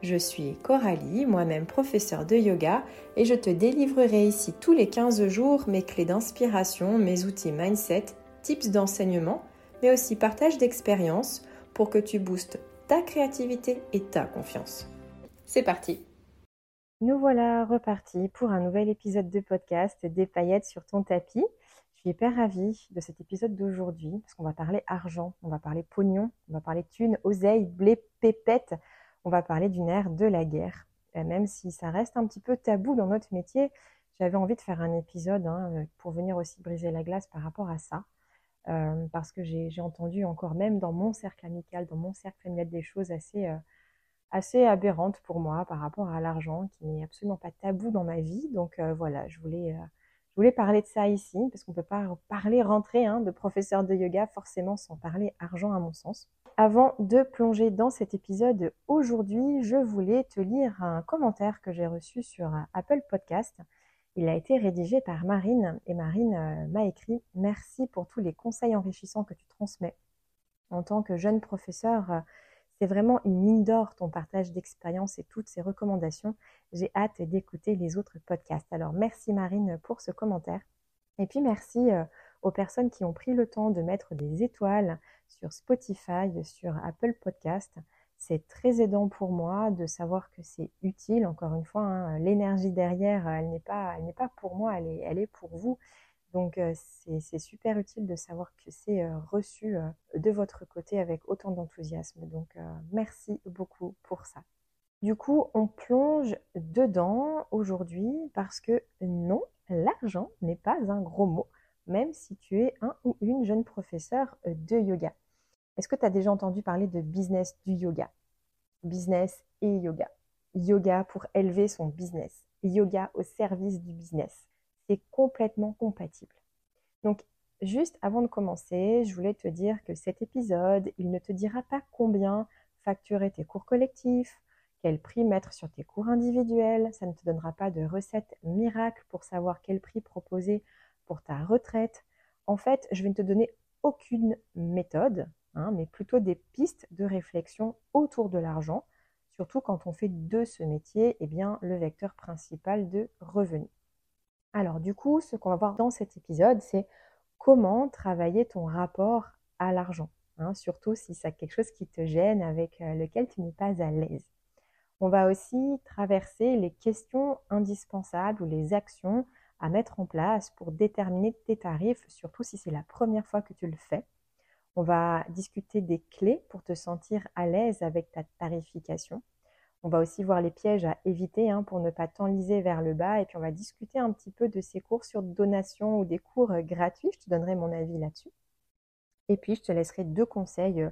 Je suis Coralie, moi-même professeure de yoga, et je te délivrerai ici tous les 15 jours mes clés d'inspiration, mes outils mindset, tips d'enseignement, mais aussi partage d'expériences pour que tu boostes ta créativité et ta confiance. C'est parti Nous voilà repartis pour un nouvel épisode de podcast Des paillettes sur ton tapis. Je suis hyper ravie de cet épisode d'aujourd'hui parce qu'on va parler argent, on va parler pognon, on va parler thunes, oseille, blé, pépette, on va parler d'une ère de la guerre. Et même si ça reste un petit peu tabou dans notre métier, j'avais envie de faire un épisode hein, pour venir aussi briser la glace par rapport à ça. Euh, parce que j'ai entendu encore même dans mon cercle amical, dans mon cercle familial, des choses assez, euh, assez aberrantes pour moi par rapport à l'argent, qui n'est absolument pas tabou dans ma vie. Donc euh, voilà, je voulais je voulais parler de ça ici, parce qu'on ne peut pas parler, rentrer hein, de professeur de yoga forcément sans parler argent à mon sens. Avant de plonger dans cet épisode aujourd'hui, je voulais te lire un commentaire que j'ai reçu sur Apple Podcast. Il a été rédigé par Marine et Marine euh, m'a écrit Merci pour tous les conseils enrichissants que tu transmets. En tant que jeune professeur, euh, c'est vraiment une mine d'or ton partage d'expérience et toutes ces recommandations. J'ai hâte d'écouter les autres podcasts. Alors merci Marine pour ce commentaire. Et puis merci euh, aux personnes qui ont pris le temps de mettre des étoiles sur Spotify, sur Apple Podcast. C'est très aidant pour moi de savoir que c'est utile. Encore une fois, hein, l'énergie derrière, elle n'est pas, elle n'est pas pour moi, elle est, elle est pour vous. Donc euh, c'est super utile de savoir que c'est euh, reçu euh, de votre côté avec autant d'enthousiasme. Donc merci beaucoup pour ça. Du coup, on plonge dedans aujourd'hui parce que non, l'argent n'est pas un gros mot, même si tu es un ou une jeune professeur de yoga. Est-ce que tu as déjà entendu parler de business du yoga? Business et yoga. Yoga pour élever son business. Yoga au service du business c'est complètement compatible. Donc, juste avant de commencer, je voulais te dire que cet épisode, il ne te dira pas combien facturer tes cours collectifs, quel prix mettre sur tes cours individuels, ça ne te donnera pas de recette miracle pour savoir quel prix proposer pour ta retraite. En fait, je vais ne te donner aucune méthode, hein, mais plutôt des pistes de réflexion autour de l'argent, surtout quand on fait de ce métier eh bien, le vecteur principal de revenus. Alors du coup, ce qu'on va voir dans cet épisode, c'est comment travailler ton rapport à l'argent, hein, surtout si c'est quelque chose qui te gêne, avec euh, lequel tu n'es pas à l'aise. On va aussi traverser les questions indispensables ou les actions à mettre en place pour déterminer tes tarifs, surtout si c'est la première fois que tu le fais. On va discuter des clés pour te sentir à l'aise avec ta tarification. On va aussi voir les pièges à éviter hein, pour ne pas t'enliser vers le bas. Et puis on va discuter un petit peu de ces cours sur donation ou des cours euh, gratuits. Je te donnerai mon avis là-dessus. Et puis je te laisserai deux conseils euh,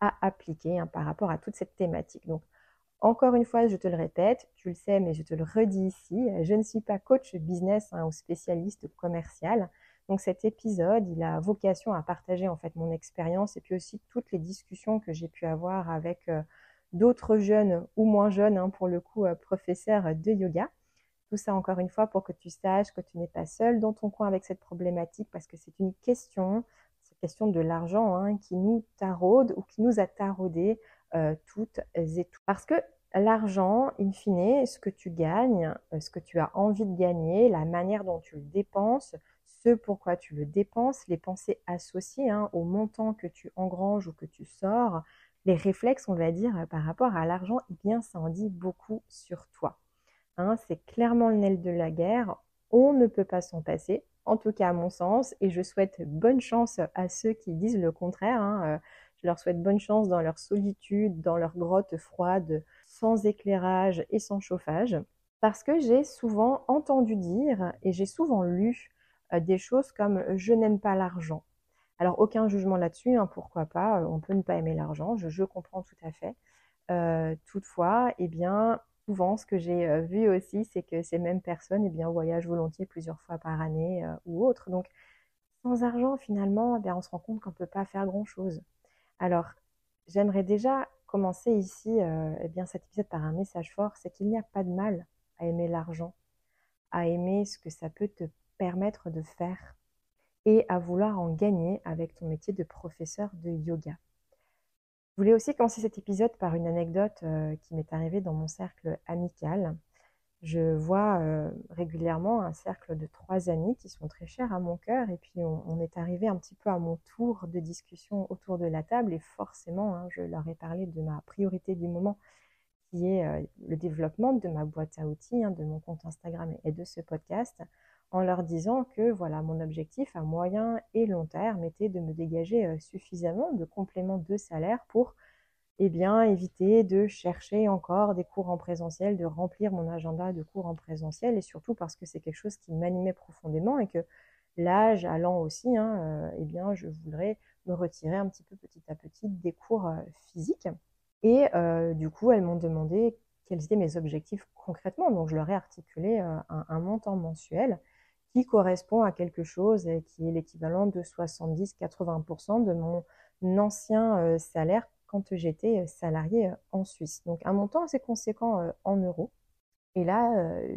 à appliquer hein, par rapport à toute cette thématique. Donc encore une fois, je te le répète, tu le sais, mais je te le redis ici, je ne suis pas coach business hein, ou spécialiste commercial. Donc cet épisode, il a vocation à partager en fait mon expérience et puis aussi toutes les discussions que j'ai pu avoir avec euh, d'autres jeunes ou moins jeunes, hein, pour le coup, euh, professeurs de yoga. Tout ça, encore une fois, pour que tu saches que tu n'es pas seul dans ton coin avec cette problématique, parce que c'est une question, cette question de l'argent, hein, qui nous taraude ou qui nous a taraudé euh, toutes et tous. Parce que l'argent, in fine, ce que tu gagnes, ce que tu as envie de gagner, la manière dont tu le dépenses, ce pourquoi tu le dépenses, les pensées associées hein, au montant que tu engranges ou que tu sors, les réflexes, on va dire, par rapport à l'argent, eh bien, ça en dit beaucoup sur toi. Hein, c'est clairement le nez de la guerre. On ne peut pas s'en passer, en tout cas à mon sens, et je souhaite bonne chance à ceux qui disent le contraire. Hein, euh, je leur souhaite bonne chance dans leur solitude, dans leur grotte froide, sans éclairage et sans chauffage, parce que j'ai souvent entendu dire et j'ai souvent lu euh, des choses comme je n'aime pas l'argent. Alors, aucun jugement là-dessus, hein, pourquoi pas, euh, on peut ne pas aimer l'argent, je, comprends tout à fait. Euh, toutefois, eh bien, souvent, ce que j'ai vu aussi, c'est que ces mêmes personnes eh bien, voyagent volontiers plusieurs fois par année ou autre. Donc, sans argent, finalement, eh on se rend compte qu'on ne peut pas faire grand-chose. Alors, j'aimerais déjà commencer ici eh bien, cet épisode par un message fort, c'est qu'il n'y a pas de mal à aimer l'argent, à aimer ce que ça peut te permettre de faire et à vouloir en gagner avec ton métier de professeur de yoga. Je voulais aussi commencer cet épisode par une anecdote euh, qui m'est arrivée dans mon cercle amical. Je vois euh, régulièrement un cercle de trois amis qui sont très chers à mon cœur et puis on, est arrivé un petit peu à mon tour de discussion autour de la table et forcément hein, je leur ai parlé de ma priorité du moment qui est euh, le développement de ma boîte à outils, hein, de mon compte Instagram et de ce podcast en leur disant que voilà, mon objectif à moyen et long terme était de me dégager euh, suffisamment de compléments de salaire pour eh bien, éviter de chercher encore des cours en présentiel, de remplir mon agenda de cours en présentiel, et surtout parce que c'est quelque chose qui m'animait profondément et que l'âge allant aussi, hein, euh, eh bien, je voudrais me retirer un petit peu petit à petit des cours euh, physiques. Et du coup, elles m'ont demandé quels étaient mes objectifs concrètement. Donc, je leur ai articulé un montant mensuel qui correspond à quelque chose qui est l'équivalent de 70-80% de mon ancien euh, salaire quand j'étais euh, salarié euh, en Suisse. Donc un montant assez conséquent en euros. Et là,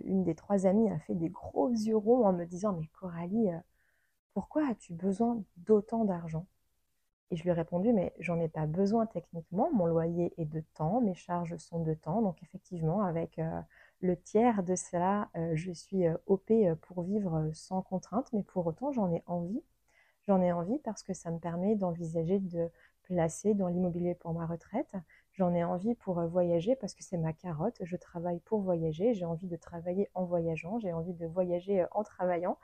une des trois amies a fait des gros yeux en me disant Mais Coralie, pourquoi as-tu besoin d'autant d'argent? Et je lui ai répondu Mais j'en ai pas besoin techniquement. Mon loyer est de temps, mes charges sont de temps. Donc effectivement, avec le tiers de cela, euh, je suis euh, OP euh, pour vivre sans contrainte, mais pour autant, j'en ai envie. J'en ai envie parce que ça me permet d'envisager de placer dans l'immobilier pour ma retraite. J'en ai envie pour voyager parce que c'est ma carotte. Je travaille pour voyager. J'ai envie de travailler en voyageant. J'ai envie de voyager en travaillant.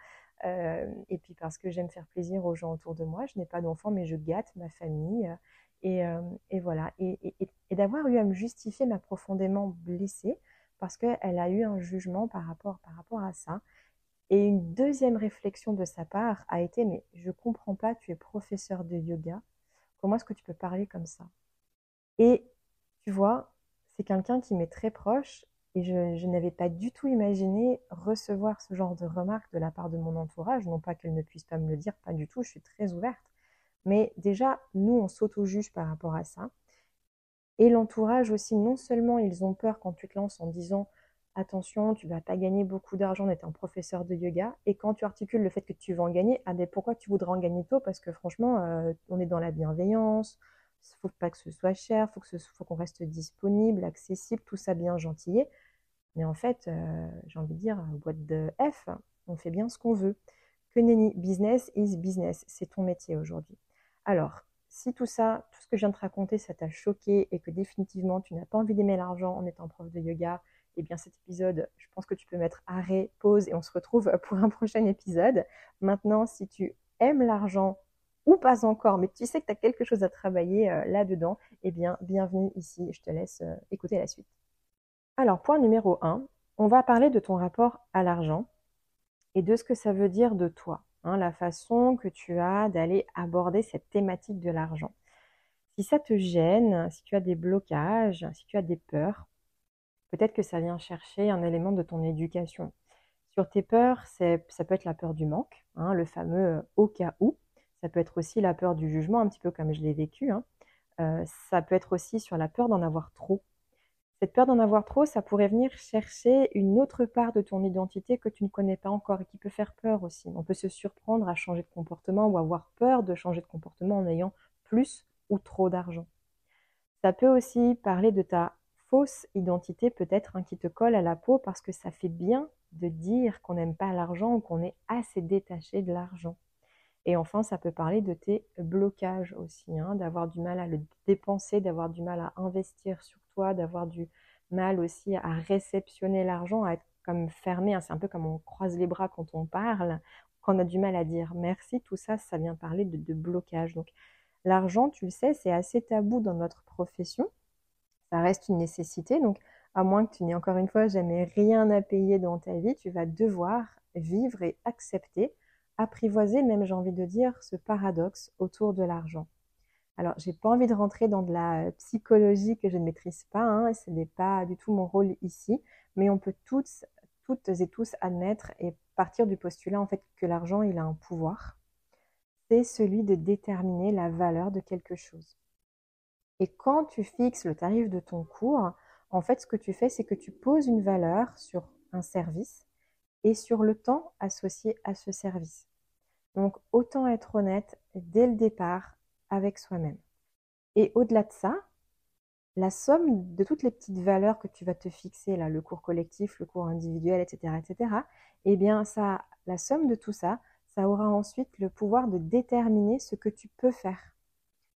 et puis parce que j'aime faire plaisir aux gens autour de moi. Je n'ai pas d'enfants, mais je gâte ma famille. Et, voilà. Et, et d'avoir eu à me justifier m'a profondément blessée parce qu'elle a eu un jugement par rapport, par rapport à ça. Et une deuxième réflexion de sa part a été, mais je comprends pas, tu es professeur de yoga, comment est-ce que tu peux parler comme ça? Et tu vois, c'est quelqu'un qui m'est très proche et je, je n'avais pas du tout imaginé recevoir ce genre de remarques de la part de mon entourage, non pas qu'elle ne puisse pas me le dire, pas du tout, je suis très ouverte. Mais déjà, nous, on s'auto-juge par rapport à ça. Et l'entourage aussi, non seulement ils ont peur quand tu te lances en disant attention, tu vas pas gagner beaucoup d'argent en étant professeur de yoga, et quand tu articules le fait que tu vas en gagner, ah ben pourquoi tu voudrais en gagner tôt? Parce que franchement, euh, on est dans la bienveillance, il faut pas que ce soit cher, faut que faut qu'on reste disponible, accessible, tout ça bien gentillé. Mais en fait, euh, j'ai envie de dire, boîte de F, on fait bien ce qu'on veut. Que nenni, business is business, c'est ton métier aujourd'hui. Alors, si tout ça, tout ce que je viens de te raconter, ça t'a choqué et que définitivement tu n'as pas envie d'aimer l'argent en étant prof de yoga, eh bien cet épisode, je pense que tu peux mettre arrêt, pause et on se retrouve pour un prochain épisode. Maintenant, si tu aimes l'argent ou pas encore, mais tu sais que tu as quelque chose à travailler euh, là-dedans, eh bien bienvenue ici, je te laisse euh, écouter la suite. Alors, point numéro 1, on va parler de ton rapport à l'argent et de ce que ça veut dire de toi. Hein, la façon que tu as d'aller aborder cette thématique de l'argent. Si ça te gêne, si tu as des blocages, si tu as des peurs, peut-être que ça vient chercher un élément de ton éducation. Sur tes peurs, ça peut être la peur du manque, hein, le fameux au cas où. Ça peut être aussi la peur du jugement, un petit peu comme je l'ai vécu. Hein. Euh, ça peut être aussi sur la peur d'en avoir trop. Cette peur d'en avoir trop, ça pourrait venir chercher une autre part de ton identité que tu ne connais pas encore et qui peut faire peur aussi. On peut se surprendre à changer de comportement ou avoir peur de changer de comportement en ayant plus ou trop d'argent. Ça peut aussi parler de ta fausse identité peut-être hein, qui te colle à la peau parce que ça fait bien de dire qu'on n'aime pas l'argent ou qu'on est assez détaché de l'argent. Et enfin, ça peut parler de tes blocages aussi, hein, d'avoir du mal à le dépenser, d'avoir du mal à investir sur toi, d'avoir du mal aussi à réceptionner l'argent, à être comme fermé. Hein. c'est un peu comme on croise les bras quand on parle, qu'on a du mal à dire merci. Tout ça, ça vient parler de, de blocage. Donc, l'argent, tu le sais, c'est assez tabou dans notre profession. Ça reste une nécessité. Donc, à moins que tu n'aies encore une fois jamais rien à payer dans ta vie, tu vas devoir vivre et accepter apprivoiser même, j'ai envie de dire, ce paradoxe autour de l'argent. Alors, j'ai pas envie de rentrer dans de la psychologie que je ne maîtrise pas, hein, ce n'est pas du tout mon rôle ici, mais on peut toutes, toutes et tous admettre et partir du postulat en fait que l'argent il a un pouvoir, c'est celui de déterminer la valeur de quelque chose. Et quand tu fixes le tarif de ton cours, en fait ce que tu fais c'est que tu poses une valeur sur un service et sur le temps associé à ce service. Donc autant être honnête dès le départ avec soi-même. Et au-delà de ça, la somme de toutes les petites valeurs que tu vas te fixer, là, le cours collectif, le cours individuel, etc., etc., eh bien, ça, la somme de tout ça, ça aura ensuite le pouvoir de déterminer ce que tu peux faire.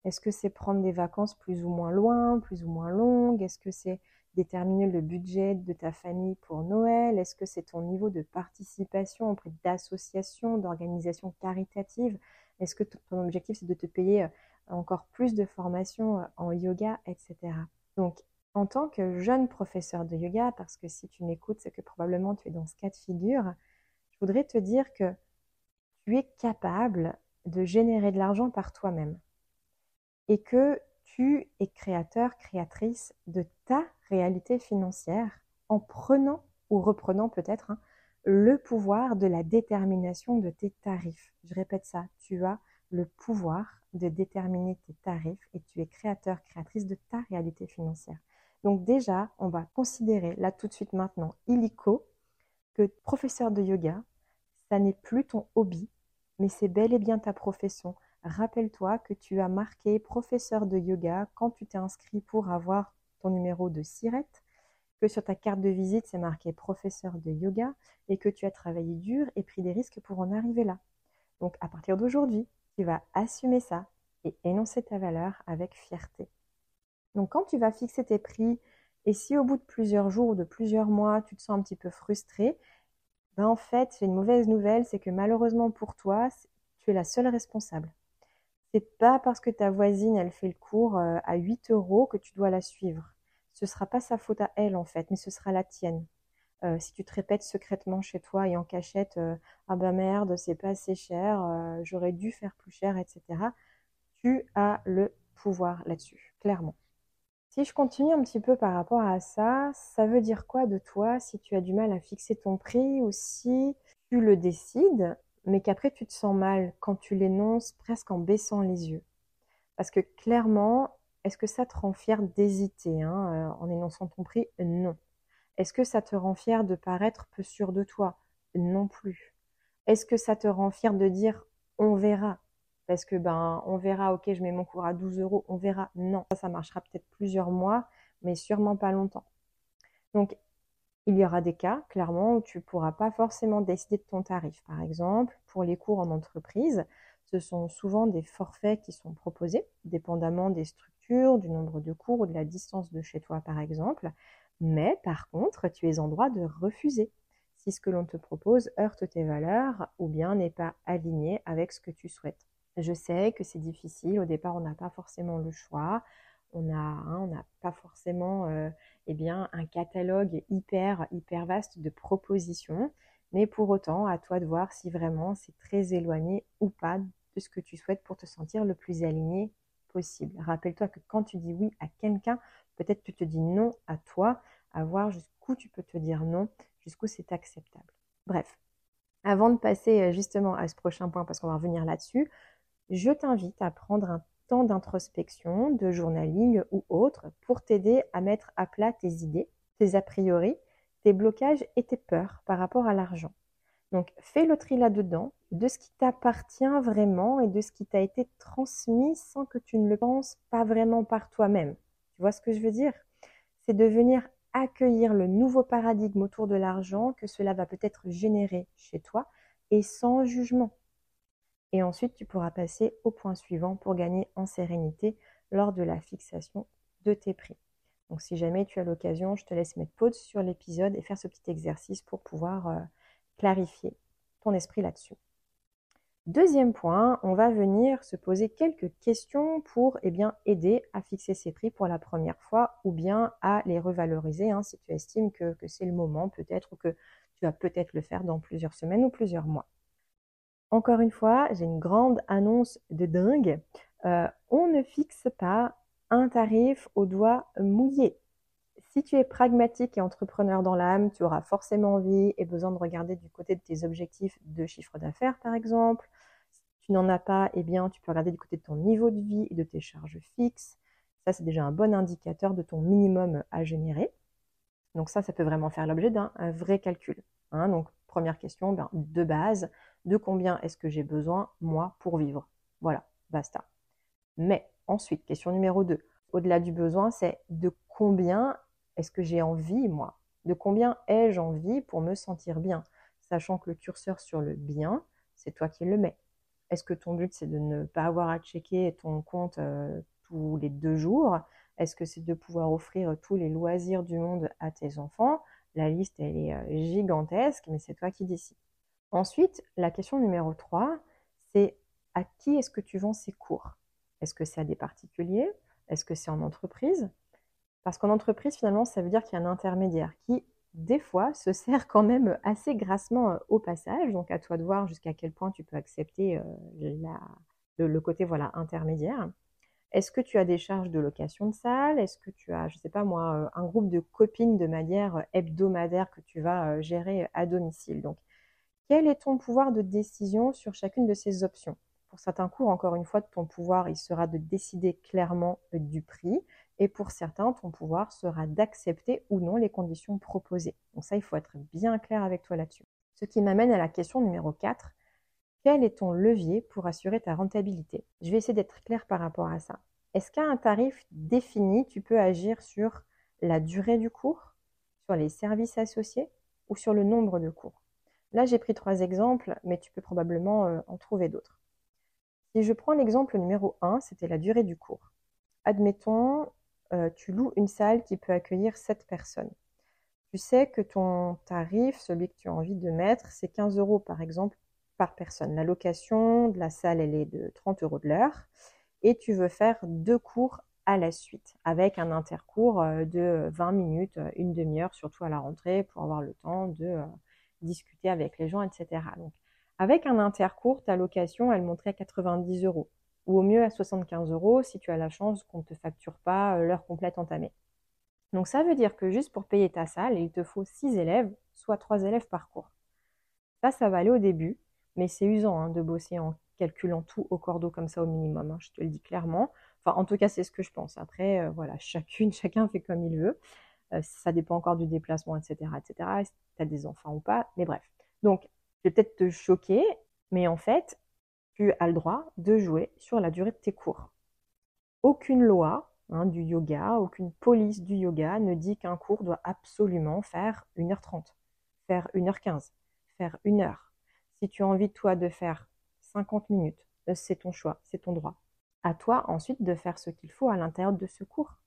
Est-ce que c'est prendre des vacances plus ou moins loin, plus ou moins longues? Est-ce que c'est déterminer le budget de ta famille pour Noël? Est-ce que c'est ton niveau de participation auprès d'associations, d'organisations caritatives? Est-ce que ton objectif c'est de te payer euh, encore plus de formations euh, en yoga, etc. Donc, en tant que jeune professeur de yoga, parce que si tu m'écoutes, c'est que probablement tu es dans ce cas de figure, je voudrais te dire que tu es capable de générer de l'argent par toi-même et que tu es créateur, créatrice de ta réalité financière en prenant ou reprenant peut-être hein, le pouvoir de la détermination de tes tarifs. Je répète ça, tu as le pouvoir de déterminer tes tarifs et tu es créateur, créatrice de ta réalité financière. Donc déjà, on va considérer là tout de suite maintenant, illico, que professeur de yoga, ça n'est plus ton hobby, mais c'est bel et bien ta profession. Rappelle-toi que tu as marqué professeur de yoga quand tu t'es inscrit pour avoir ton numéro de SIRET, que sur ta carte de visite c'est marqué professeur de yoga et que tu as travaillé dur et pris des risques pour en arriver là. Donc à partir d'aujourd'hui, tu vas assumer ça et énoncer ta valeur avec fierté. Donc quand tu vas fixer tes prix et si au bout de plusieurs jours ou de plusieurs mois, tu te sens un petit peu frustré, ben en fait, j'ai une mauvaise nouvelle, c'est que malheureusement pour toi, tu es la seule responsable. C'est pas parce que ta voisine, elle fait le cours euh, à 8 euros que tu dois la suivre. Ce sera pas sa faute à elle en fait, mais ce sera la tienne. Euh, si tu te répètes secrètement chez toi et en cachette, euh, ah bah merde, c'est pas assez cher, j'aurais dû faire plus cher, etc. Tu as le pouvoir là-dessus, clairement. Si je continue un petit peu par rapport à ça, ça veut dire quoi de toi si tu as du mal à fixer ton prix ou si tu le décides, mais qu'après tu te sens mal quand tu l'énonces presque en baissant les yeux Parce que clairement, est-ce que ça te rend fier d'hésiter hein, en énonçant ton prix? Non. Est-ce que ça te rend fier de paraître peu sûr de toi? Non plus. Est-ce que ça te rend fier de dire on verra? Parce que ben on verra, ok, je mets mon cours à 12 euros, on verra. Non, ça, ça marchera peut-être plusieurs mois, mais sûrement pas longtemps. Donc il y aura des cas, clairement, où tu ne pourras pas forcément décider de ton tarif. Par exemple, pour les cours en entreprise, ce sont souvent des forfaits qui sont proposés, dépendamment des structures, du nombre de cours ou de la distance de chez toi, par exemple. Mais par contre, tu es en droit de refuser si ce que l'on te propose heurte tes valeurs ou bien n'est pas aligné avec ce que tu souhaites. Je sais que c'est difficile. Au départ, on n'a pas forcément le choix. On n'a hein, pas forcément euh, eh bien, un catalogue hyper, hyper vaste de propositions. Mais pour autant, à toi de voir si vraiment c'est très éloigné ou pas de ce que tu souhaites pour te sentir le plus aligné possible. Rappelle-toi que quand tu dis oui à quelqu'un, Peut-être tu te dis non à toi, à voir jusqu'où tu peux te dire non, jusqu'où c'est acceptable. Bref, avant de passer euh, justement à ce prochain point, parce qu'on va revenir là-dessus, je t'invite à prendre un temps d'introspection, de journaling ou autre pour t'aider à mettre à plat tes idées, tes a priori, tes blocages et tes peurs par rapport à l'argent. Donc fais le tri là-dedans de ce qui t'appartient vraiment et de ce qui t'a été transmis sans que tu ne le penses pas vraiment par toi-même. Tu vois ce que je veux dire? C'est de venir accueillir le nouveau paradigme autour de l'argent que cela va peut-être générer chez toi et sans jugement. Et ensuite, tu pourras passer au point suivant pour gagner en sérénité lors de la fixation de tes prix. Donc si jamais tu as l'occasion, je te laisse mettre pause sur l'épisode et faire ce petit exercice pour pouvoir euh, clarifier ton esprit là-dessus. Deuxième point, on va venir se poser quelques questions pour eh bien, aider à fixer ses prix pour la première fois ou bien à les revaloriser hein, si tu estimes que, c'est le moment peut-être ou que tu vas peut-être le faire dans plusieurs semaines ou plusieurs mois. Encore une fois, j'ai une grande annonce de dingue. Euh, on ne fixe pas un tarif au doigt mouillé. Si tu es pragmatique et entrepreneur dans l'âme, tu auras forcément envie et besoin de regarder du côté de tes objectifs de chiffre d'affaires, par exemple. Si tu n'en as pas, eh bien, tu peux regarder du côté de ton niveau de vie et de tes charges fixes. Ça, c'est déjà un bon indicateur de ton minimum à générer. Donc ça, ça peut vraiment faire l'objet d'un vrai calcul. Hein. Donc, première question, ben, de base, de combien est-ce que j'ai besoin, moi, pour vivre Voilà, basta. Mais ensuite, question numéro 2, au-delà du besoin, c'est de combien est-ce que j'ai envie, moi? De combien ai-je envie pour me sentir bien? Sachant que le curseur sur le bien, c'est toi qui le mets. Est-ce que ton but, c'est de ne pas avoir à checker ton compte euh, tous les deux jours? Est-ce que c'est de pouvoir offrir tous les loisirs du monde à tes enfants? La liste, elle est euh, gigantesque, mais c'est toi qui décides. Ensuite, la question numéro 3, c'est à qui est-ce que tu vends ces cours? Est-ce que c'est à des particuliers? Est-ce que c'est en entreprise? Parce qu'en entreprise, finalement, ça veut dire qu'il y a un intermédiaire qui, des fois, se sert quand même assez grassement euh, au passage. Donc, à toi de voir jusqu'à quel point tu peux accepter euh, le, côté voilà intermédiaire. Est-ce que tu as des charges de location de salle? Est-ce que tu as, je ne sais pas moi, euh, un groupe de copines de manière hebdomadaire que tu vas gérer à domicile? Quel est ton pouvoir de décision sur chacune de ces options? Pour certains cours, encore une fois, ton pouvoir, il sera de décider clairement du prix. Et pour certains, ton pouvoir sera d'accepter ou non les conditions proposées. Donc ça, il faut être bien clair avec toi là-dessus. Ce qui m'amène à la question numéro 4. Quel est ton levier pour assurer ta rentabilité? Je vais essayer d'être clair par rapport à ça. Est-ce qu'à un tarif défini, tu peux agir sur la durée du cours, sur les services associés ou sur le nombre de cours? Là, j'ai pris trois exemples, mais tu peux probablement euh, en trouver d'autres. Si je prends l'exemple numéro 1, c'était la durée du cours. Admettons, euh, tu loues une salle qui peut accueillir 7 personnes. Tu sais que ton tarif, celui que tu as envie de mettre, c'est 15 euros par exemple par personne. La location de la salle, elle est de 30 euros de l'heure. Et tu veux faire deux cours à la suite, avec un intercours euh, de 20 minutes, une demi-heure, surtout à la rentrée, pour avoir le temps de discuter avec les gens, etc. Donc, avec un intercours, ta location, elle monterait à 90 euros, ou au mieux à 75 euros si tu as la chance qu'on ne te facture pas euh, l'heure complète entamée. Donc, ça veut dire que juste pour payer ta salle, il te faut 6 élèves, soit 3 élèves par cours. Ça, ça va aller au début, mais c'est usant hein, de bosser en calculant tout au cordeau comme ça au minimum, hein, je te le dis clairement. Enfin, en tout cas, c'est ce que je pense. Après, euh, voilà, chacune, chacun fait comme il veut. Euh, ça dépend encore du déplacement, etc., etc. Tu des enfants ou pas, mais bref. Donc, je vais peut-être te choquer, mais en fait, tu as le droit de jouer sur la durée de tes cours. Aucune loi hein, du yoga, aucune police du yoga ne dit qu'un cours doit absolument faire 1h30, faire 1h15, faire 1 heure. Si tu as envie, toi, de faire 50 minutes, euh, c'est ton choix, c'est ton droit. À toi ensuite de faire ce qu'il faut à l'intérieur de ce cours.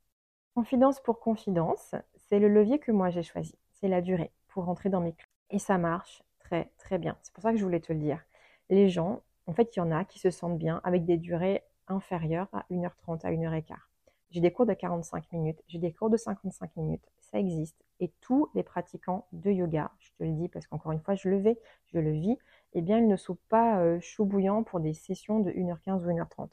Confidence pour confidence, c'est le levier que moi j'ai choisi. C'est la durée pour rentrer dans mes clés. Et ça marche très très bien. C'est pour ça que je voulais te le dire. Les gens, en fait, il y en a qui se sentent bien avec des durées inférieures à 1h30, à 1h15. J'ai des cours de 45 minutes, j'ai des cours de 55 minutes. Ça existe. Et tous les pratiquants de yoga, je te le dis parce qu'encore une fois, je le vais, je le vis, eh bien, ils ne sont pas euh, pour des sessions de 1h15 ou 1h30.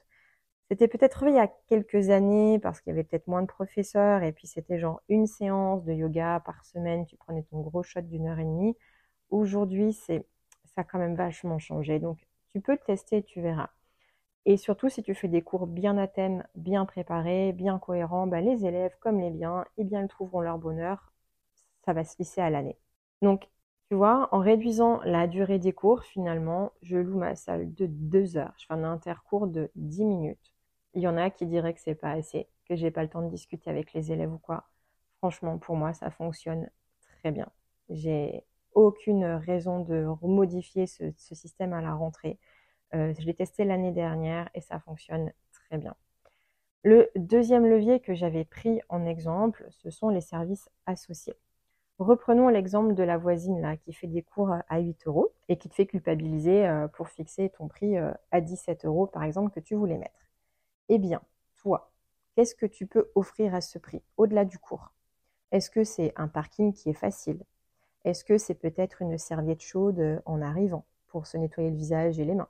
C'était peut-être il y a quelques années parce qu'il y avait peut-être moins de professeurs et puis c'était genre une séance de yoga par semaine, tu prenais ton gros shot d'une heure et demie. Aujourd'hui, ça a quand même vachement changé. Donc tu peux tester, tu verras. Et surtout, si tu fais des cours bien à thème, bien préparés, bien cohérents, bah, les élèves, comme les biens, eh bien, ils trouveront leur bonheur. Ça va se lisser à l'année. Donc, tu vois, en réduisant la durée des cours, finalement, je loue ma salle de deux heures. Je fais un intercours de 10 minutes. Il y en a qui diraient que c'est pas assez, que j'ai pas le temps de discuter avec les élèves ou quoi. Franchement, pour moi, ça fonctionne très bien. J'ai aucune raison de modifier ce, système à la rentrée. Euh, je l'ai testé l'année dernière et ça fonctionne très bien. Le deuxième levier que j'avais pris en exemple, ce sont les services associés. Reprenons l'exemple de la voisine qui fait des cours à 8 euros et qui te fait culpabiliser euh, pour fixer ton prix euh, à 17 euros par exemple que tu voulais mettre. Eh bien, toi, qu'est-ce que tu peux offrir à ce prix, au-delà du cours? Est-ce que c'est un parking qui est facile? Est-ce que c'est peut-être une serviette chaude en arrivant pour se nettoyer le visage et les mains?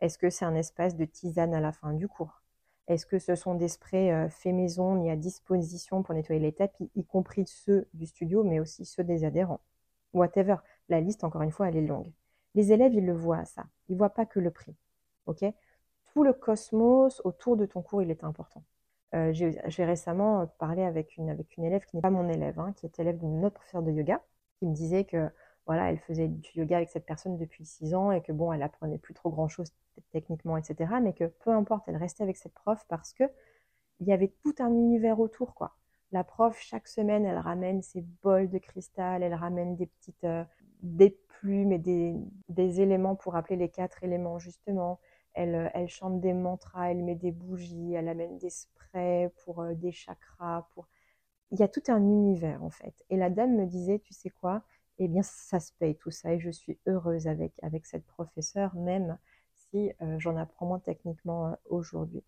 Est-ce que c'est un espace de tisane à la fin du cours? Est-ce que ce sont des sprays euh, faits maison, mis à disposition pour nettoyer les tapis, y compris ceux du studio, mais aussi ceux des adhérents? Whatever. La liste, encore une fois, elle est longue. Les élèves, ils le voient ça. Ils ne voient pas que le prix. OK? Tout le cosmos autour de ton cours, il est important. Euh, j'ai récemment parlé avec une, avec une élève qui n'est pas mon élève, hein, qui est élève d'une autre professeure de yoga, qui me disait que voilà, elle faisait du yoga avec cette personne depuis six ans et que bon, elle apprenait plus trop grand chose techniquement, etc. Mais que peu importe, elle restait avec cette prof parce que il y avait tout un univers autour, quoi. La prof, chaque semaine, elle ramène ses bols de cristal, elle ramène des petites, euh, des plumes et des, des, éléments pour appeler les quatre éléments, justement. Elle, euh, elle, chante des mantras, elle met des bougies, elle amène des sprays pour euh, des chakras, pour... Il y a tout un univers, en fait. Et la dame me disait, tu sais quoi? Eh bien, ça se paye tout ça et je suis heureuse avec, avec cette professeure, même si euh, j'en apprends moins techniquement aujourd'hui.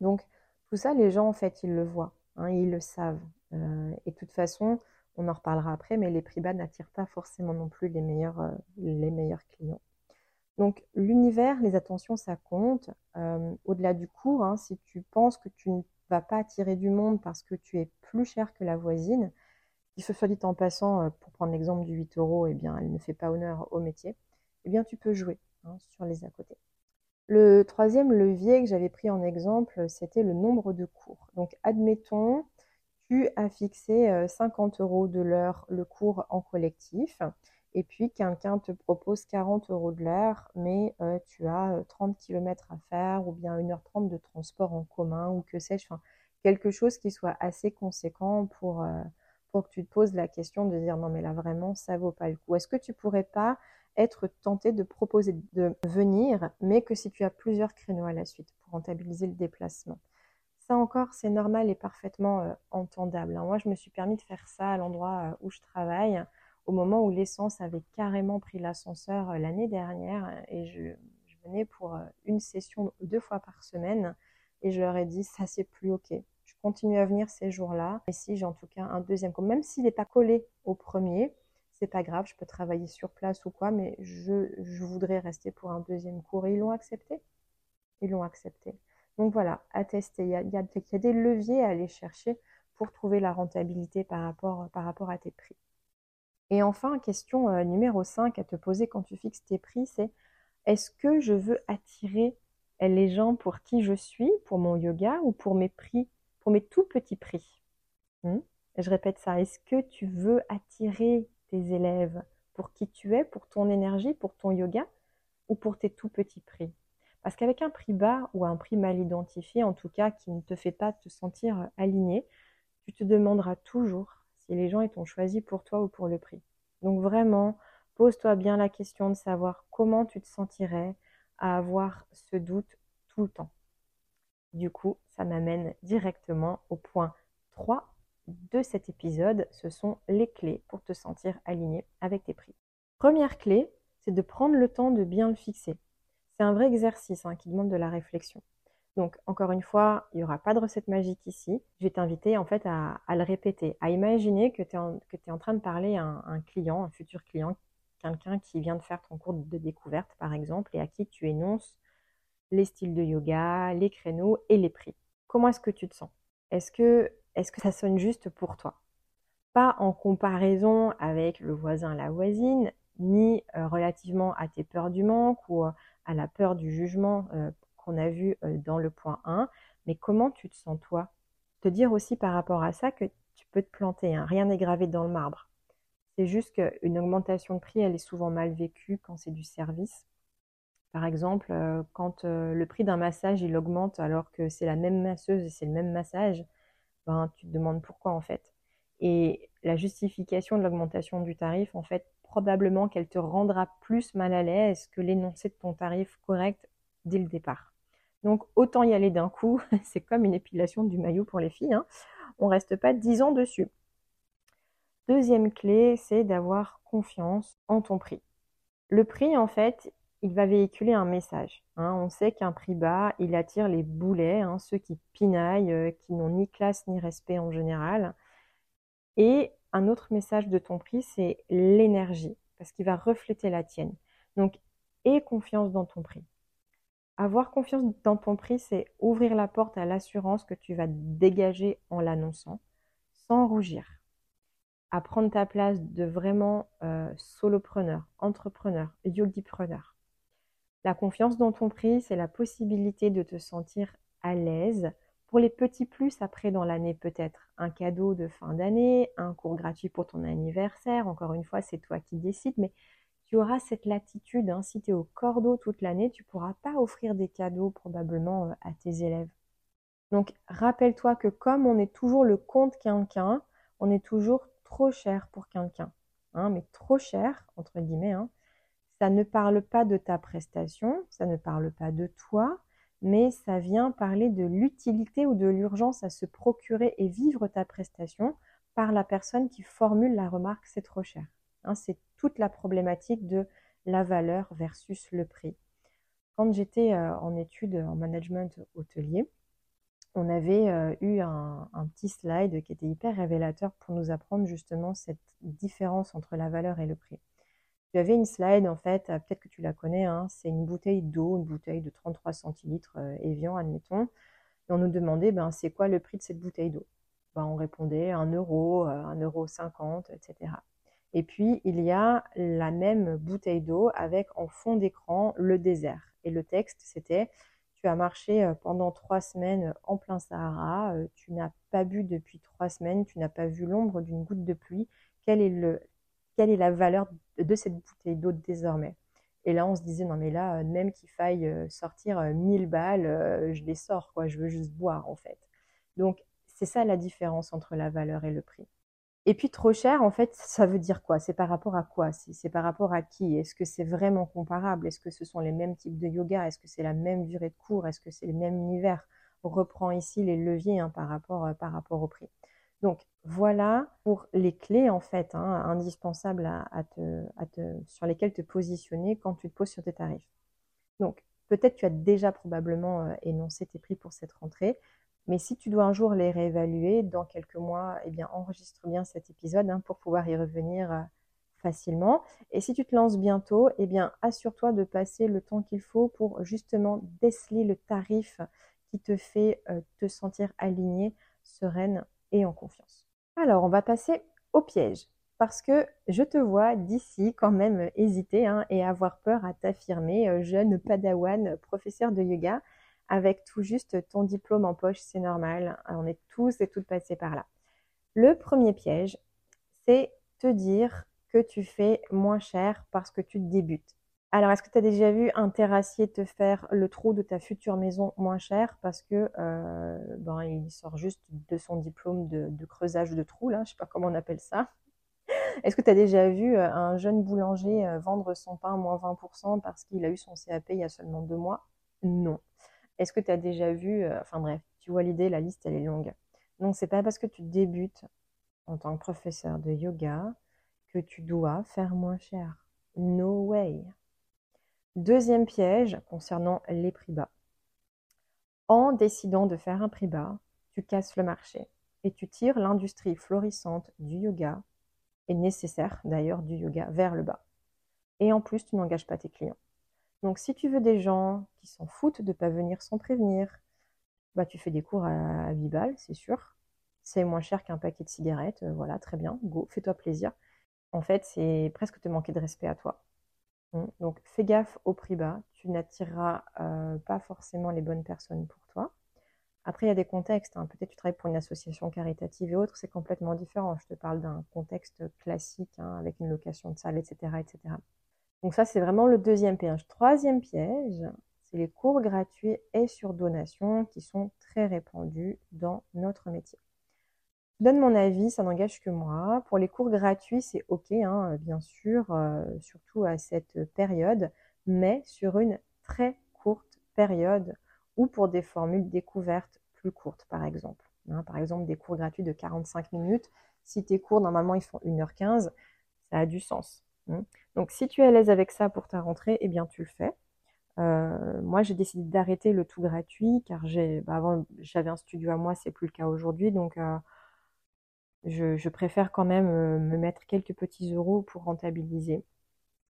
Donc, tout ça, les gens, en fait, ils le voient, hein, ils le savent. Et de toute façon, on en reparlera après, mais les prix bas n'attirent pas forcément non plus les meilleurs, les meilleurs clients. Donc, l'univers, les attentions, ça compte. Au-delà du cours, hein, si tu penses que tu ne vas pas attirer du monde parce que tu es plus cher que la voisine, il se soit dit en passant, euh, pour prendre l'exemple du 8 euros, eh bien, elle ne fait pas honneur au métier, eh bien, tu peux jouer hein, sur les à côté. Le troisième levier que j'avais pris en exemple, c'était le nombre de cours. Donc, admettons, tu as fixé 50 euh, euros de l'heure le cours en collectif, et puis quelqu'un te propose 40 euros de l'heure, mais euh, tu as 30 km à faire, ou bien 1h30 de transport en commun, ou que sais-je, quelque chose qui soit assez conséquent pour que tu te poses la question de dire non mais là vraiment ça vaut pas le coup. Est-ce que tu pourrais pas être tenté de proposer de venir, mais que si tu as plusieurs créneaux à la suite pour rentabiliser le déplacement? Ça encore, c'est normal et parfaitement euh, entendable. Hein. Moi, je me suis permis de faire ça à l'endroit euh, où je travaille, au moment où l'essence avait carrément pris l'ascenseur euh, l'année dernière, et je, je, venais pour une session deux fois par semaine, et je leur ai dit, ça c'est plus ok continue à venir ces jours-là. Et si j'ai en tout cas un deuxième cours, même s'il n'est pas collé au premier, c'est pas grave, je peux travailler sur place ou quoi, mais je, je voudrais rester pour un deuxième cours. Et ils l'ont accepté. Ils l'ont accepté. Donc voilà, à tester. Il y, a, des leviers à aller chercher pour trouver la rentabilité par rapport à tes prix. Et enfin, question euh, numéro 5 à te poser quand tu fixes tes prix, c'est est-ce que je veux attirer les gens pour qui je suis, pour mon yoga ou pour mes prix pour mes tout petits prix? Hmm? Je répète ça. Est-ce que tu veux attirer tes élèves pour qui tu es, pour ton énergie, pour ton yoga ou pour tes tout petits prix? Parce qu'avec un prix bas ou un prix mal identifié, en tout cas qui ne te fait pas te sentir aligné, tu te demanderas toujours si les gens t'ont choisi pour toi ou pour le prix. Donc vraiment, pose-toi bien la question de savoir comment tu te sentirais à avoir ce doute tout le temps. Du coup, ça m'amène directement au point 3 de cet épisode. Ce sont les clés pour te sentir aligné avec tes prix. Première clé, c'est de prendre le temps de bien le fixer. C'est un vrai exercice hein, qui demande de la réflexion. Donc, encore une fois, il n'y aura pas de recette magique ici. Je vais t'inviter en fait à, le répéter, à imaginer que tu es, en train de parler à un client, un futur client, quelqu'un qui vient de faire ton cours de découverte par exemple, et à qui tu énonces les styles de yoga, les créneaux et les prix. Comment est-ce que tu te sens? Est-ce que, que ça sonne juste pour toi? Pas en comparaison avec le voisin, la voisine, ni euh, relativement à tes peurs du manque ou euh, à la peur du jugement euh, qu'on a vu dans le point 1, mais comment tu te sens toi? Te dire aussi par rapport à ça que tu peux te planter, hein. rien n'est gravé dans le marbre. C'est juste qu'une augmentation de prix, elle est souvent mal vécue quand c'est du service. Par exemple, euh, quand euh, le prix d'un massage il augmente alors que c'est la même masseuse et c'est le même massage, ben, tu te demandes pourquoi en fait. Et la justification de l'augmentation du tarif, en fait, probablement qu'elle te rendra plus mal à l'aise que l'énoncé de ton tarif correct dès le départ. Donc autant y aller d'un coup, c'est comme une épilation du maillot pour les filles, hein. on reste pas 10 ans dessus. Deuxième clé, c'est d'avoir confiance en ton prix. Le prix, en fait, il va véhiculer un message. Hein. On sait qu'un prix bas, il attire les boulets, hein, ceux qui pinaillent, euh, qui n'ont ni classe ni respect en général. Et un autre message de ton prix, c'est l'énergie, parce qu'il va refléter la tienne. Donc, aie confiance dans ton prix. Avoir confiance dans ton prix, c'est ouvrir la porte à l'assurance que tu vas dégager en l'annonçant, sans rougir. À prendre ta place de vraiment euh, solopreneur, entrepreneur, yogipreneur. La confiance dans ton prix, c'est la possibilité de te sentir à l'aise pour les petits plus après dans l'année peut-être. Un cadeau de fin d'année, un cours gratuit pour ton anniversaire, encore une fois, c'est toi qui décides, mais tu auras cette latitude. Hein. Si tu es au cordeau toute l'année, tu ne pourras pas offrir des cadeaux probablement euh, à tes élèves. Donc rappelle-toi que comme on est toujours le compte quelqu'un, on est toujours trop cher pour quelqu'un. Hein, mais trop cher, entre guillemets, hein. ça ne parle pas de ta prestation, ça ne parle pas de toi, mais ça vient parler de l'utilité ou de l'urgence à se procurer et vivre ta prestation par la personne qui formule la remarque c'est trop cher. C'est toute la problématique de la valeur versus le prix. Quand j'étais euh, en études en management hôtelier, on avait euh, eu un, petit slide qui était hyper révélateur pour nous apprendre justement cette différence entre la valeur et le prix. Tu avais une slide, en fait, euh, peut-être que tu la connais, hein, c'est une bouteille d'eau, une bouteille de 33 centilitres Evian, admettons. Et on nous demandait, ben, c'est quoi le prix de cette bouteille d'eau? Ben, On répondait 1 euro, 1 euro 50, etc. Et puis, il y a la même bouteille d'eau avec en fond d'écran le désert. Et le texte, c'était Tu as marché euh, pendant trois semaines en plein Sahara, euh, tu n'as pas bu depuis trois semaines, tu n'as pas vu l'ombre d'une goutte de pluie. Quelle est, le, quelle est la valeur de cette bouteille d'eau désormais? Et là, on se disait Non, mais là, même qu'il faille euh, sortir 1000 balles, je les sors, quoi. Je veux juste boire, en fait. Donc, c'est ça la différence entre la valeur et le prix. Et puis trop cher, en fait, ça veut dire quoi? C'est par rapport à quoi? C'est par rapport à qui? Est-ce que c'est vraiment comparable? Est-ce que ce sont les mêmes types de yoga? Est-ce que c'est la même durée de cours? Est-ce que c'est le même univers? On reprend ici les leviers hein, par, rapport, euh, par rapport au prix. Donc voilà pour les clés en fait hein, indispensables sur lesquelles te positionner quand tu te poses sur tes tarifs. Donc peut-être tu as déjà probablement euh, énoncé tes prix pour cette rentrée. Mais si tu dois un jour les réévaluer dans quelques mois, eh bien enregistre bien cet épisode hein, pour pouvoir y revenir euh, facilement. Et si tu te lances bientôt, eh bien assure-toi de passer le temps qu'il faut pour justement déceler le tarif qui te fait euh, te sentir alignée, sereine et en confiance. Alors, on va passer au piège parce que je te vois d'ici quand même hésiter hein, et avoir peur à t'affirmer, euh, jeune padawan, professeur de yoga avec tout juste ton diplôme en poche, c'est normal. On est tous et toutes passés par là. Le premier piège, c'est te dire que tu fais moins cher parce que tu débutes. Alors, est-ce que tu as déjà vu un terrassier te faire le trou de ta future maison moins cher parce que euh, ben, il sort juste de son diplôme de, creusage de trou, là, je sais pas comment on appelle ça. Est-ce que tu as déjà vu euh, un jeune boulanger euh, vendre son pain moins 20% parce qu'il a eu son CAP il y a seulement deux mois? Non. Est-ce que tu as déjà vu, euh, enfin bref, tu vois l'idée, la liste elle est longue. Donc c'est pas parce que tu débutes en tant que professeur de yoga que tu dois faire moins cher. No way. Deuxième piège concernant les prix bas. En décidant de faire un prix bas, tu casses le marché et tu tires l'industrie florissante du yoga, et nécessaire d'ailleurs du yoga, vers le bas. Et en plus, tu n'engages pas tes clients. Donc si tu veux des gens qui s'en foutent de ne pas venir sans prévenir, bah tu fais des cours à, 8 balles, c'est sûr. C'est moins cher qu'un paquet de cigarettes, euh, voilà, très bien, go, fais-toi plaisir. En fait, c'est presque te manquer de respect à toi. Donc fais gaffe au prix bas, tu n'attireras euh, pas forcément les bonnes personnes pour toi. Après, il y a des contextes. Hein. Peut-être tu travailles pour une association caritative et autres, c'est complètement différent. Je te parle d'un contexte classique hein, avec une location de salle, etc., etc. Donc ça, c'est vraiment le deuxième piège. Troisième piège, c'est les cours gratuits et sur donation qui sont très répandus dans notre métier. Je donne mon avis, ça n'engage que moi. Pour les cours gratuits, c'est OK, hein, bien sûr, euh, surtout à cette période, mais sur une très courte période ou pour des formules découvertes plus courtes, par exemple. Hein, par exemple, des cours gratuits de 45 minutes. Si tes cours, normalement, ils font 1h15, ça a du sens. Hein. Donc si tu es à l'aise avec ça pour ta rentrée, eh bien tu le fais. Euh, moi, j'ai décidé d'arrêter le tout gratuit car bah, avant j'avais un studio à moi, c'est plus le cas aujourd'hui, donc euh, je, préfère quand même euh, me mettre quelques petits euros pour rentabiliser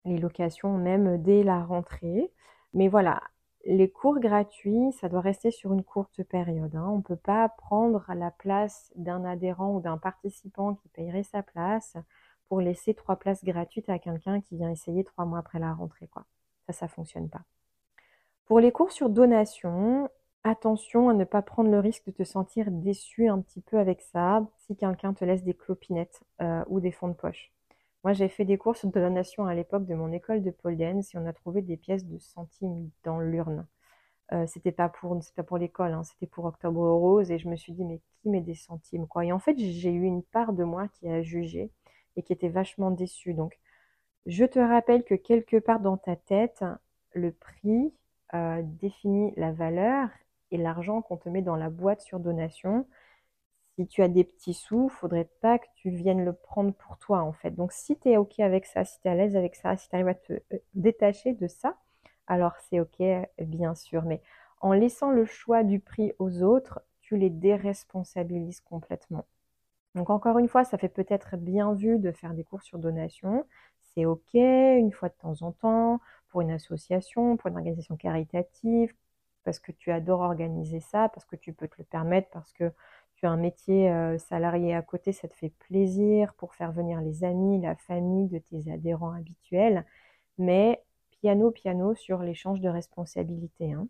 les locations, même dès la rentrée. Mais voilà, les cours gratuits, ça doit rester sur une courte période. Hein. On ne peut pas prendre la place d'un adhérent ou d'un participant qui payerait sa place pour laisser trois places gratuites à quelqu'un qui vient essayer trois mois après la rentrée. Quoi. Ça, ça ne fonctionne pas. Pour les cours sur donation, attention à ne pas prendre le risque de te sentir déçu un petit peu avec ça si quelqu'un te laisse des clopinettes euh, ou des fonds de poche. Moi, j'ai fait des cours sur donation à l'époque de mon école de pole dance et on a trouvé des pièces de centimes dans l'urne. Euh, c'était pas pour, pas pour l'école, hein, c'était pour Octobre Rose et je me suis dit mais qui met des centimes quoi? Et en fait, j'ai eu une part de moi qui a jugé et qui était vachement déçue. Donc, je te rappelle que quelque part dans ta tête, le prix euh, définit la valeur et l'argent qu'on te met dans la boîte sur donation si tu as des petits sous, faudrait pas que tu viennes le prendre pour toi en fait. Donc si tu es OK avec ça, si tu es à l'aise avec ça, si tu arrives à te euh, détacher de ça, alors c'est OK bien sûr. Mais en laissant le choix du prix aux autres, tu les déresponsabilises complètement. Donc encore une fois, ça fait peut-être bien vu de faire des cours sur donation. C'est OK une fois de temps en temps pour une association, pour une organisation caritative, parce que tu adores organiser ça, parce que tu peux te le permettre, parce que un métier euh, salarié à côté, ça te fait plaisir pour faire venir les amis, la famille de tes adhérents habituels, mais piano piano sur l'échange de responsabilités. Hein.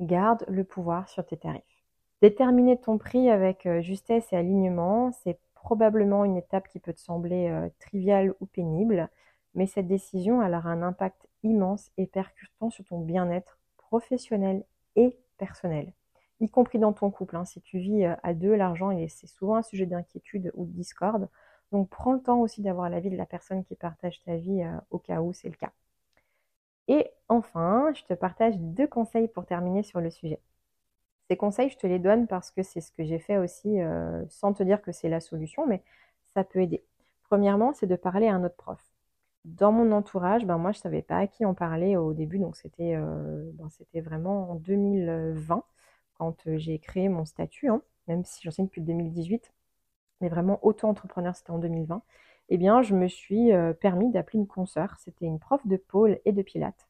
Garde le pouvoir sur tes tarifs. Déterminer ton prix avec euh, justesse et alignement, c'est probablement une étape qui peut te sembler euh, triviale ou pénible, mais cette décision aura un impact immense et percutant sur ton bien-être professionnel et personnel y compris dans ton couple. Hein. Si tu vis euh, à deux, l'argent, c'est souvent un sujet d'inquiétude ou de discorde. Donc prends le temps aussi d'avoir l'avis de la personne qui partage ta vie au cas où c'est le cas. Et enfin, je te partage deux conseils pour terminer sur le sujet. Ces conseils, je te les donne parce que c'est ce que j'ai fait aussi, euh, sans te dire que c'est la solution, mais ça peut aider. Premièrement, c'est de parler à un autre prof. Dans mon entourage, ben moi, je ne savais pas à qui en parler au début, donc c'était ben, vraiment en 2020 quand euh, j'ai créé mon statut, hein, même si j'enseigne depuis 2018, mais vraiment auto-entrepreneur, c'était en 2020, eh bien, je me suis euh, permis d'appeler une consoeur. C'était une prof de pôle et de pilates.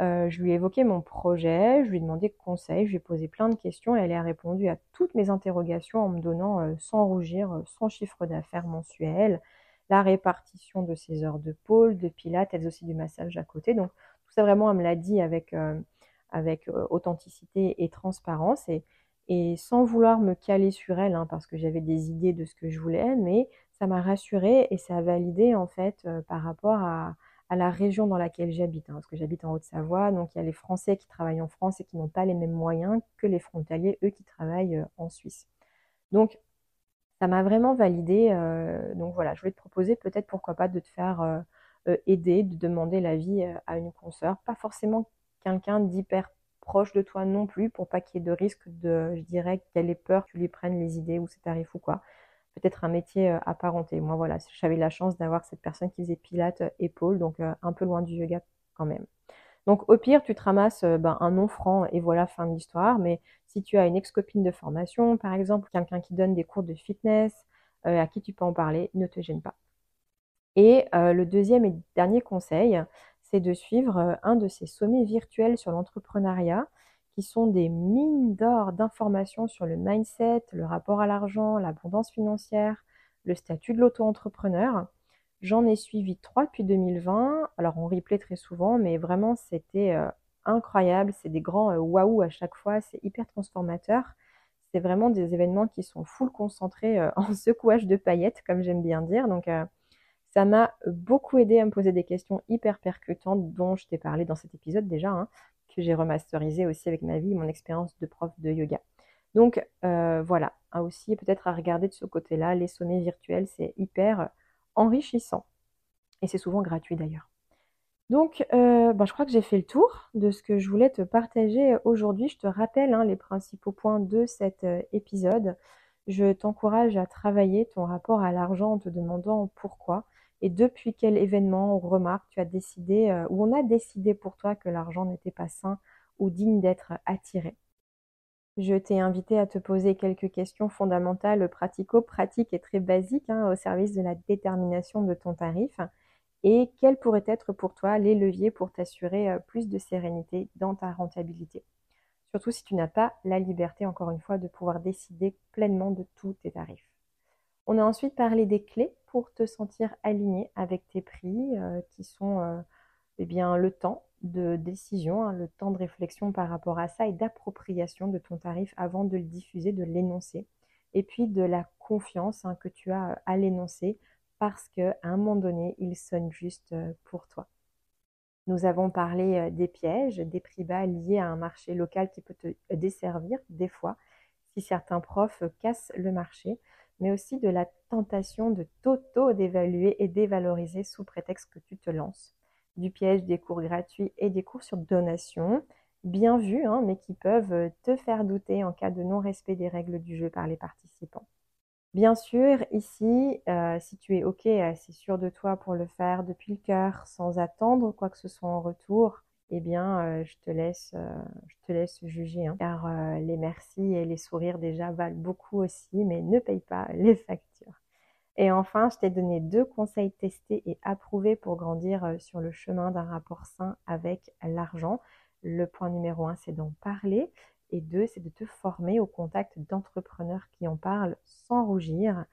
Euh, je lui ai évoqué mon projet, je lui ai demandé conseil, je lui ai posé plein de questions et elle a répondu à toutes mes interrogations en me donnant, sans rougir, son chiffre d'affaires mensuel, la répartition de ses heures de pôle, de pilates, elle aussi du massage à côté. Donc, tout ça vraiment, elle me l'a dit avec euh, authenticité et transparence et, sans vouloir me caler sur elle hein, parce que j'avais des idées de ce que je voulais, mais ça m'a rassurée et ça a validé en fait euh, par rapport à, à, la région dans laquelle j'habite, hein, parce que j'habite en Haute-Savoie, donc il y a les Français qui travaillent en France et qui n'ont pas les mêmes moyens que les frontaliers, eux qui travaillent euh, en Suisse. Donc ça m'a vraiment validé. donc voilà, je voulais te proposer peut-être pourquoi pas de te faire aider, de demander l'avis à une consoeur, pas forcément quelqu'un d'hyper proche de toi non plus pour pas qu'il y ait de risque de, je dirais, qu'elle ait peur que tu lui prennes les idées ou ses tarifs ou quoi. Peut-être un métier euh, apparenté. Moi, voilà, j'avais la chance d'avoir cette personne qui faisait pilates euh, épaule, donc euh, un peu loin du yoga quand même. Donc, au pire, tu te ramasses ben, un nom franc et voilà, fin de l'histoire. Mais si tu as une ex-copine de formation, par exemple, quelqu'un qui donne des cours de fitness, à qui tu peux en parler, ne te gêne pas. Et le deuxième et dernier conseil, c'est de suivre euh, un de ces sommets virtuels sur l'entrepreneuriat qui sont des mines d'or d'informations sur le mindset, le rapport à l'argent, l'abondance financière, le statut de l'auto-entrepreneur. J'en ai suivi trois depuis 2020. Alors on replay très souvent, mais vraiment c'était euh, incroyable. C'est des grands euh, waouh à chaque fois. C'est hyper transformateur. C'est vraiment des événements qui sont full concentrés en secouage de paillettes, comme j'aime bien dire. Donc ça m'a beaucoup aidé à me poser des questions hyper percutantes dont je t'ai parlé dans cet épisode déjà, hein, j'ai remasterisé aussi avec ma vie, mon expérience de prof de yoga. Donc euh, voilà, aussi peut-être à regarder de ce côté-là, les sommets virtuels, c'est hyper enrichissant. Et c'est souvent gratuit d'ailleurs. Donc, euh, bah, je crois que j'ai fait le tour de ce que je voulais te partager aujourd'hui. Je te rappelle hein, les principaux points de cet euh, épisode. Je t'encourage à travailler ton rapport à l'argent en te demandant pourquoi et depuis quel événement ou remarque tu as décidé, euh, ou on a décidé pour toi que l'argent n'était pas sain ou digne d'être attiré. Je t'ai invité à te poser quelques questions fondamentales, pratico-pratiques et très basiques hein, au service de la détermination de ton tarif. et quels pourraient être pour toi les leviers pour t'assurer euh, plus de sérénité dans ta rentabilité? Surtout si tu n'as pas la liberté, encore une fois, de pouvoir décider pleinement de tous tes tarifs. On a ensuite parlé des clés pour te sentir aligné avec tes prix, euh, qui sont euh, eh le temps de décision, hein, le temps de réflexion par rapport à ça et d'appropriation de ton tarif avant de le diffuser, de l'énoncer. Et puis de la confiance hein, que tu as à l'énoncer parce qu'à un moment donné, il sonne juste euh, pour toi. Nous avons parlé euh, des pièges, des prix bas liés à un marché local qui peut te desservir des fois si certains profs cassent le marché, mais aussi de la tentation de t'auto-dévaluer et dévaloriser sous prétexte que tu te lances. Du piège des cours gratuits et des cours sur donation, bien vus, hein, mais qui peuvent te faire douter en cas de non-respect des règles du jeu par les participants. Bien sûr, ici, euh, si tu es OK, assez sûr de toi pour le faire depuis le cœur, sans attendre quoi que ce soit en retour, eh bien, euh, je, te laisse, euh, je te laisse juger. Hein. car les merci et les sourires déjà valent beaucoup aussi, mais ne paye pas les factures. Et enfin, je t'ai donné deux conseils testés et approuvés pour grandir sur le chemin d'un rapport sain avec l'argent. Le point numéro un, c'est d'en parler. Et deux, c'est de te former au contact d'entrepreneurs qui en parlent sans rougir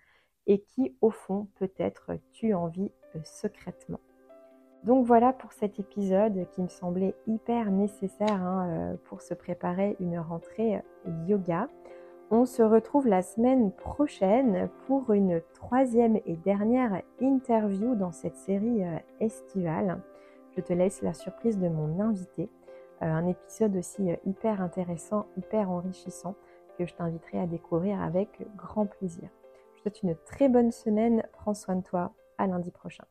et qui, au fond, peut-être tu envie euh, secrètement. Donc voilà pour cet épisode qui me semblait hyper nécessaire hein, euh, pour se préparer une rentrée euh, yoga. On se retrouve la semaine prochaine pour une troisième et dernière interview dans cette série estivale. Je te laisse la surprise de mon invité. Euh, un épisode aussi euh, hyper intéressant, hyper enrichissant que je t'inviterai à découvrir avec grand plaisir. Je te souhaite une très bonne semaine, prends soin de toi, à lundi prochain.